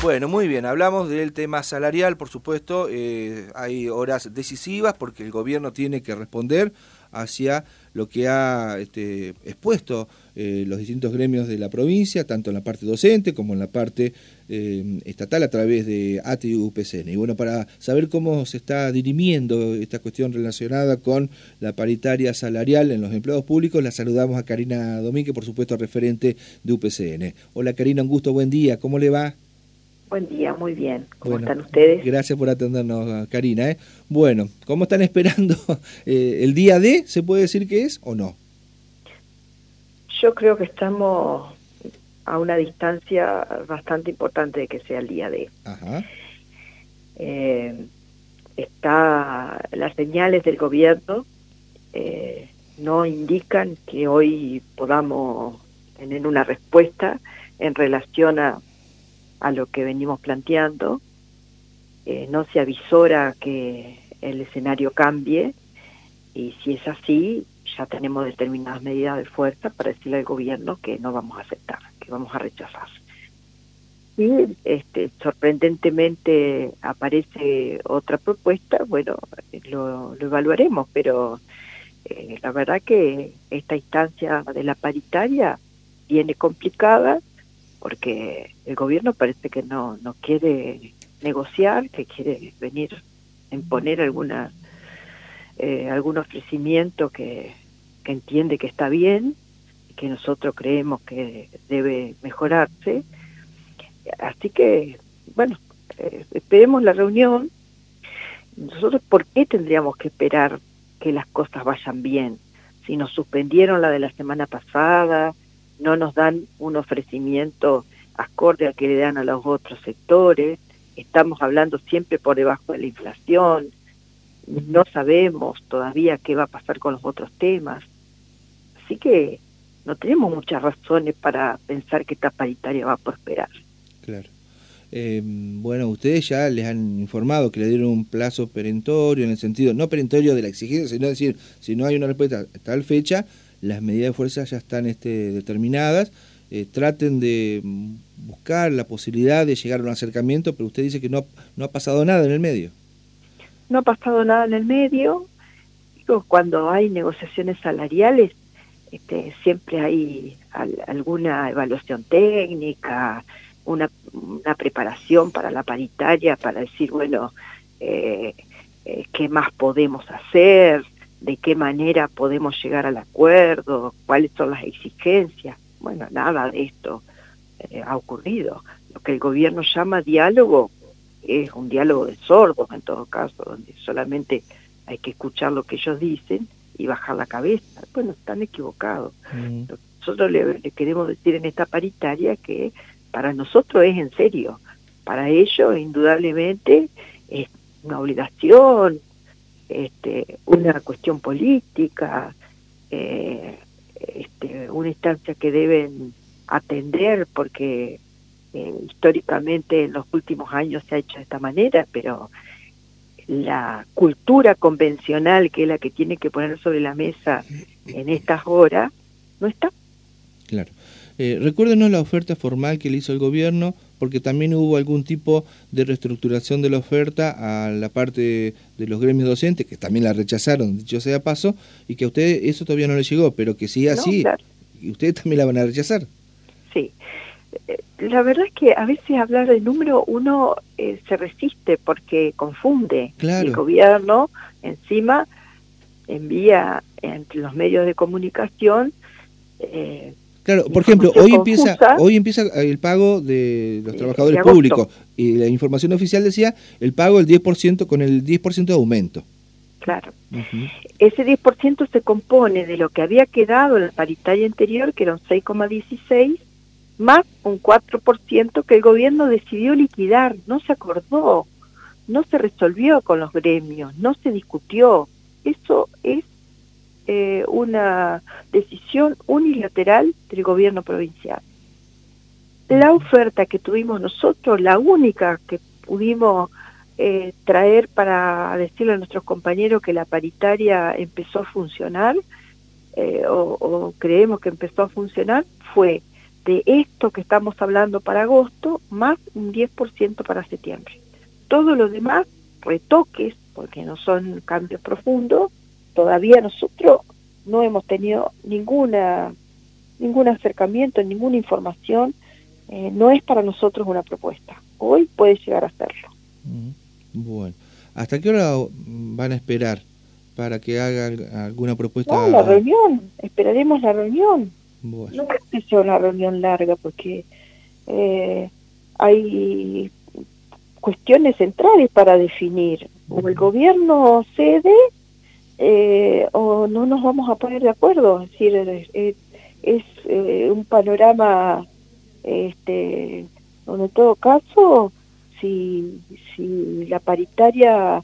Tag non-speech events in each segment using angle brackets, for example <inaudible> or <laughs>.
Bueno, muy bien, hablamos del tema salarial, por supuesto, eh, hay horas decisivas porque el gobierno tiene que responder hacia lo que ha este, expuesto eh, los distintos gremios de la provincia, tanto en la parte docente como en la parte eh, estatal a través de ATI y UPCN. Y bueno, para saber cómo se está dirimiendo esta cuestión relacionada con la paritaria salarial en los empleados públicos, la saludamos a Karina Domínguez, por supuesto referente de UPCN. Hola Karina, un gusto, buen día, ¿cómo le va? Buen día, muy bien. ¿Cómo están ustedes? Gracias por atendernos, Karina. ¿eh? Bueno, ¿cómo están esperando <laughs> eh, el día D? ¿Se puede decir que es o no? Yo creo que estamos a una distancia bastante importante de que sea el día D. Ajá. Eh, está las señales del gobierno eh, no indican que hoy podamos tener una respuesta en relación a a lo que venimos planteando, eh, no se avisora que el escenario cambie y si es así, ya tenemos determinadas medidas de fuerza para decirle al gobierno que no vamos a aceptar, que vamos a rechazar. Y este, sorprendentemente aparece otra propuesta, bueno, lo, evaluaremos, pero eh, la verdad que esta instancia de la paritaria viene complicada porque el gobierno parece que no, no quiere negociar, que quiere venir a imponer alguna, eh, algún ofrecimiento que, que entiende que está bien que nosotros creemos que debe mejorarse. Así que, bueno, eh, esperemos la reunión. Nosotros, ¿por qué tendríamos que esperar que las cosas vayan bien? Si nos suspendieron la de la semana pasada, no nos dan un ofrecimiento acorde al que le dan a los otros sectores, estamos hablando siempre por debajo de la inflación, no sabemos todavía qué va a pasar con los otros temas, así que no tenemos muchas razones para pensar que esta paritaria va a prosperar. Claro. Eh, bueno, ustedes ya les han informado que le dieron un plazo perentorio en el sentido, no perentorio de la exigencia, sino decir, si no hay una respuesta a tal fecha, las medidas de fuerza ya están este, determinadas, eh, traten de buscar la posibilidad de llegar a un acercamiento, pero usted dice que no, no ha pasado nada en el medio. No ha pasado nada en el medio. Cuando hay negociaciones salariales, este, siempre hay alguna evaluación técnica, una, una, preparación para la paritaria, para decir, bueno, eh, eh, qué más podemos hacer, de qué manera podemos llegar al acuerdo, cuáles son las exigencias. Bueno, nada de esto eh, ha ocurrido. Lo que el gobierno llama diálogo es un diálogo de sordos en todo caso, donde solamente hay que escuchar lo que ellos dicen y bajar la cabeza. Bueno, están equivocados. Mm. Nosotros le, le, queremos decir en esta paritaria que para nosotros es en serio. Para ellos, indudablemente, es una obligación, este, una cuestión política, eh, este, una instancia que deben atender porque eh, históricamente en los últimos años se ha hecho de esta manera, pero la cultura convencional, que es la que tiene que poner sobre la mesa en estas horas, no está. Claro. Eh, recuérdenos la oferta formal que le hizo el gobierno, porque también hubo algún tipo de reestructuración de la oferta a la parte de los gremios docentes, que también la rechazaron, dicho sea paso, y que a usted eso todavía no le llegó, pero que sí así, y ustedes también la van a rechazar. Sí. Eh, la verdad es que a veces hablar de número uno eh, se resiste porque confunde. El gobierno encima envía entre los medios de comunicación eh, Claro, por ejemplo, hoy empieza, hoy empieza el pago de los trabajadores públicos y la información oficial decía el pago del 10% con el 10% de aumento. Claro. Ese 10% se compone de lo que había quedado en la paritaria anterior, que eran 6,16, más un 4% que el gobierno decidió liquidar, no se acordó, no se resolvió con los gremios, no se discutió. Eso es eh, una decisión unilateral del gobierno provincial. La oferta que tuvimos nosotros, la única que pudimos eh, traer para decirle a nuestros compañeros que la paritaria empezó a funcionar, eh, o, creemos que empezó a funcionar, fue de esto que estamos hablando para agosto, más un 10% para septiembre. Todo lo demás, retoques, porque no son cambios profundos, todavía nosotros no hemos tenido ninguna ningún acercamiento, ninguna información, eh, no es para nosotros una propuesta. Hoy puede llegar a serlo. Bueno, ¿hasta qué hora van a esperar para que hagan alguna propuesta? No, la reunión, esperaremos la reunión. No creo que sea una reunión larga porque eh, hay cuestiones centrales para definir. O el gobierno cede eh, o no nos vamos a poner de acuerdo. Es decir, es eh, un panorama este, donde en todo caso, si, si la paritaria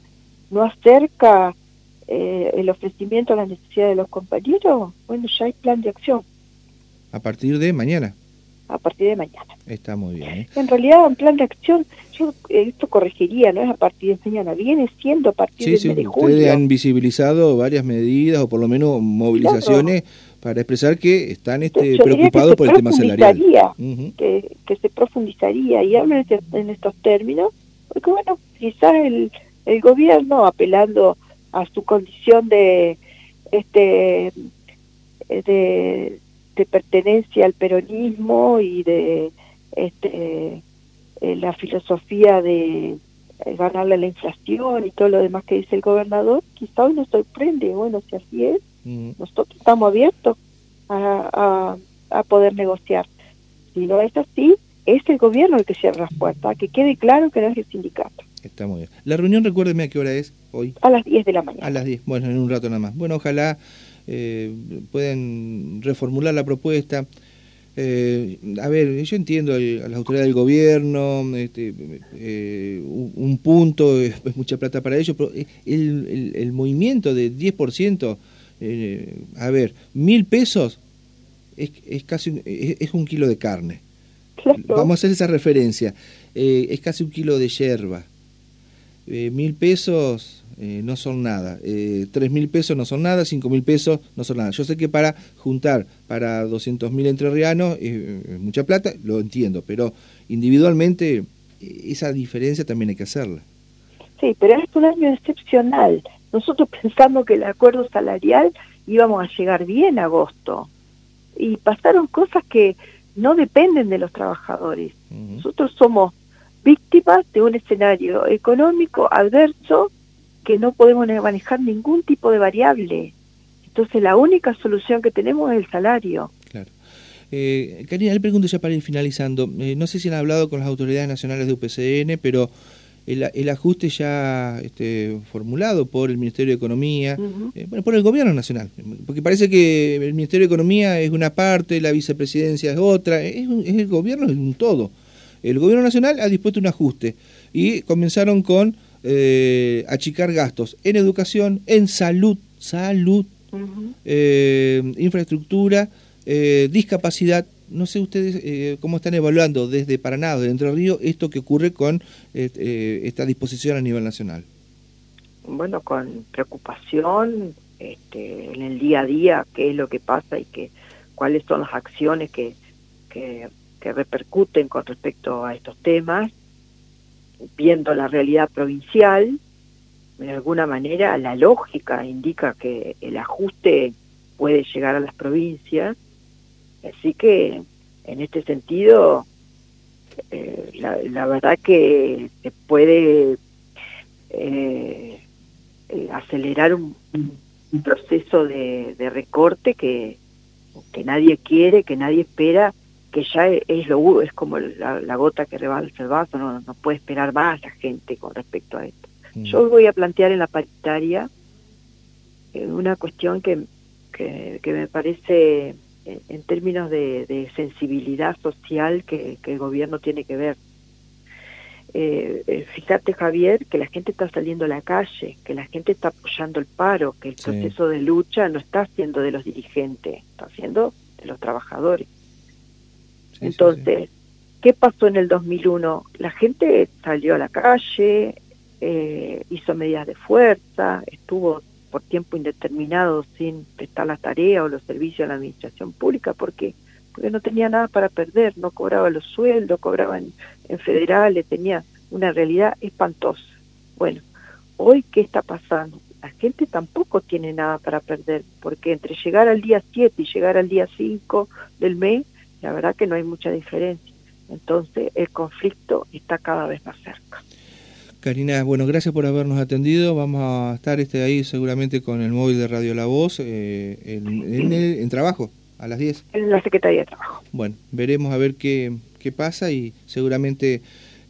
no acerca eh, el ofrecimiento a las necesidades de los compañeros, bueno, ya hay plan de acción. A partir de mañana. A partir de mañana. Está muy bien. ¿eh? En realidad, un plan de acción, yo esto corregiría, no es a partir de mañana, viene siendo a partir de, sí, de Ustedes han visibilizado varias medidas o por lo menos movilizaciones para expresar que están este, preocupados por el tema salarial. que, que, se profundizaría y hablan este, en estos términos, porque bueno, quizás el, el gobierno apelando a su condición de este de, de pertenencia al peronismo y de este eh, la filosofía de eh, ganarle la inflación y todo lo demás que dice el gobernador, quizá hoy nos sorprende, bueno, si así es, nosotros estamos abiertos a, a, poder negociar. Si no es así, es el gobierno el que cierra las puertas, que quede claro que no es el sindicato. Está muy bien. La reunión, recuérdeme a qué hora es hoy. A las 10 de la mañana. A las 10, bueno, en un rato nada más. Bueno, ojalá eh, puedan reformular la propuesta. Eh, a ver, yo entiendo a las autoridades del gobierno, este, eh, un, punto es, mucha plata para ellos, pero el, el, movimiento de 10%, eh, a ver, mil pesos es, es casi un, es, un kilo de carne. Vamos a hacer esa referencia. es casi un kilo de yerba. mil pesos eh, no son nada. Eh, tres mil pesos no son nada, cinco mil pesos no son nada. Yo sé que para juntar para 200 mil entrerrianos es mucha plata, lo entiendo, pero individualmente eh, esa diferencia también hay que hacerla. Sí, pero es un año excepcional. Nosotros <laughs> pensamos que el acuerdo salarial íbamos a llegar bien a agosto y pasaron cosas que no dependen de los trabajadores. Nosotros somos víctimas de un escenario económico adverso que no podemos manejar ningún tipo de variable. Entonces la única solución que tenemos es el salario. Claro. Eh, Karina, le pregunto ya para ir finalizando. Eh, no sé si han hablado con las autoridades nacionales de UPCN, pero el, ajuste ya este, formulado por el Ministerio de Economía, eh, bueno, por el Gobierno Nacional, porque parece que el Ministerio de Economía es una parte, la vicepresidencia es otra, es, es el Gobierno es un todo. El Gobierno Nacional ha dispuesto un ajuste y comenzaron con eh, achicar gastos en educación, en salud, salud, eh, infraestructura, eh, discapacidad. No sé ustedes eh, cómo están evaluando desde Paraná, desde Entre Ríos, esto que ocurre con esta disposición a nivel nacional. Bueno, con preocupación este, en el día a día, qué es lo que pasa y que, cuáles son las acciones que, que repercuten con respecto a estos temas viendo la realidad provincial, de alguna manera la lógica indica que el ajuste puede llegar a las provincias, así que en este sentido eh, la, verdad que se puede eh, eh, acelerar un, proceso de, recorte que, que nadie quiere, que nadie espera que ya es lo es como la, gota que rebalsa el vaso, no, no puede esperar más la gente con respecto a esto. Mm. Yo voy a plantear en la paritaria eh, una cuestión que, que, me parece en, términos de, sensibilidad social que, el gobierno tiene que ver. Eh, eh, fíjate Javier que la gente está saliendo a la calle, que la gente está apoyando el paro, que el proceso de lucha no está siendo de los dirigentes, está siendo de los trabajadores. Entonces, ¿qué pasó en el 2001? La gente salió a la calle, eh, hizo medidas de fuerza, estuvo por tiempo indeterminado sin prestar la tarea o los servicios a la administración pública porque porque no tenía nada para perder, no cobraba los sueldos, cobraba en, en federales, tenía una realidad espantosa. Bueno, hoy, ¿qué está pasando? La gente tampoco tiene nada para perder, porque entre llegar al día 7 y llegar al día 5 del mes, la verdad que no hay mucha diferencia. Entonces, el conflicto está cada vez más cerca. Karina, bueno, gracias por habernos atendido. Vamos a estar este ahí seguramente con el móvil de Radio La Voz eh, en, trabajo a las 10. En la Secretaría de Trabajo. Bueno, veremos a ver qué, qué pasa y seguramente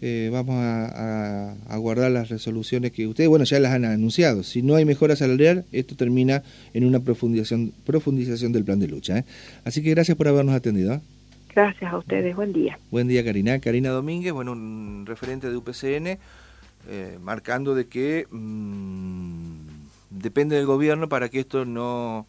eh, vamos a, a, guardar las resoluciones que ustedes, bueno, ya las han anunciado. Si no hay mejora salarial, esto termina en una profundización, profundización del plan de lucha. ¿eh? Así que gracias por habernos atendido. Gracias a ustedes, buen día. Buen día, Karina. Karina Domínguez, bueno, un referente de UPCN. Eh, marcando de que mm, depende del gobierno para que esto no,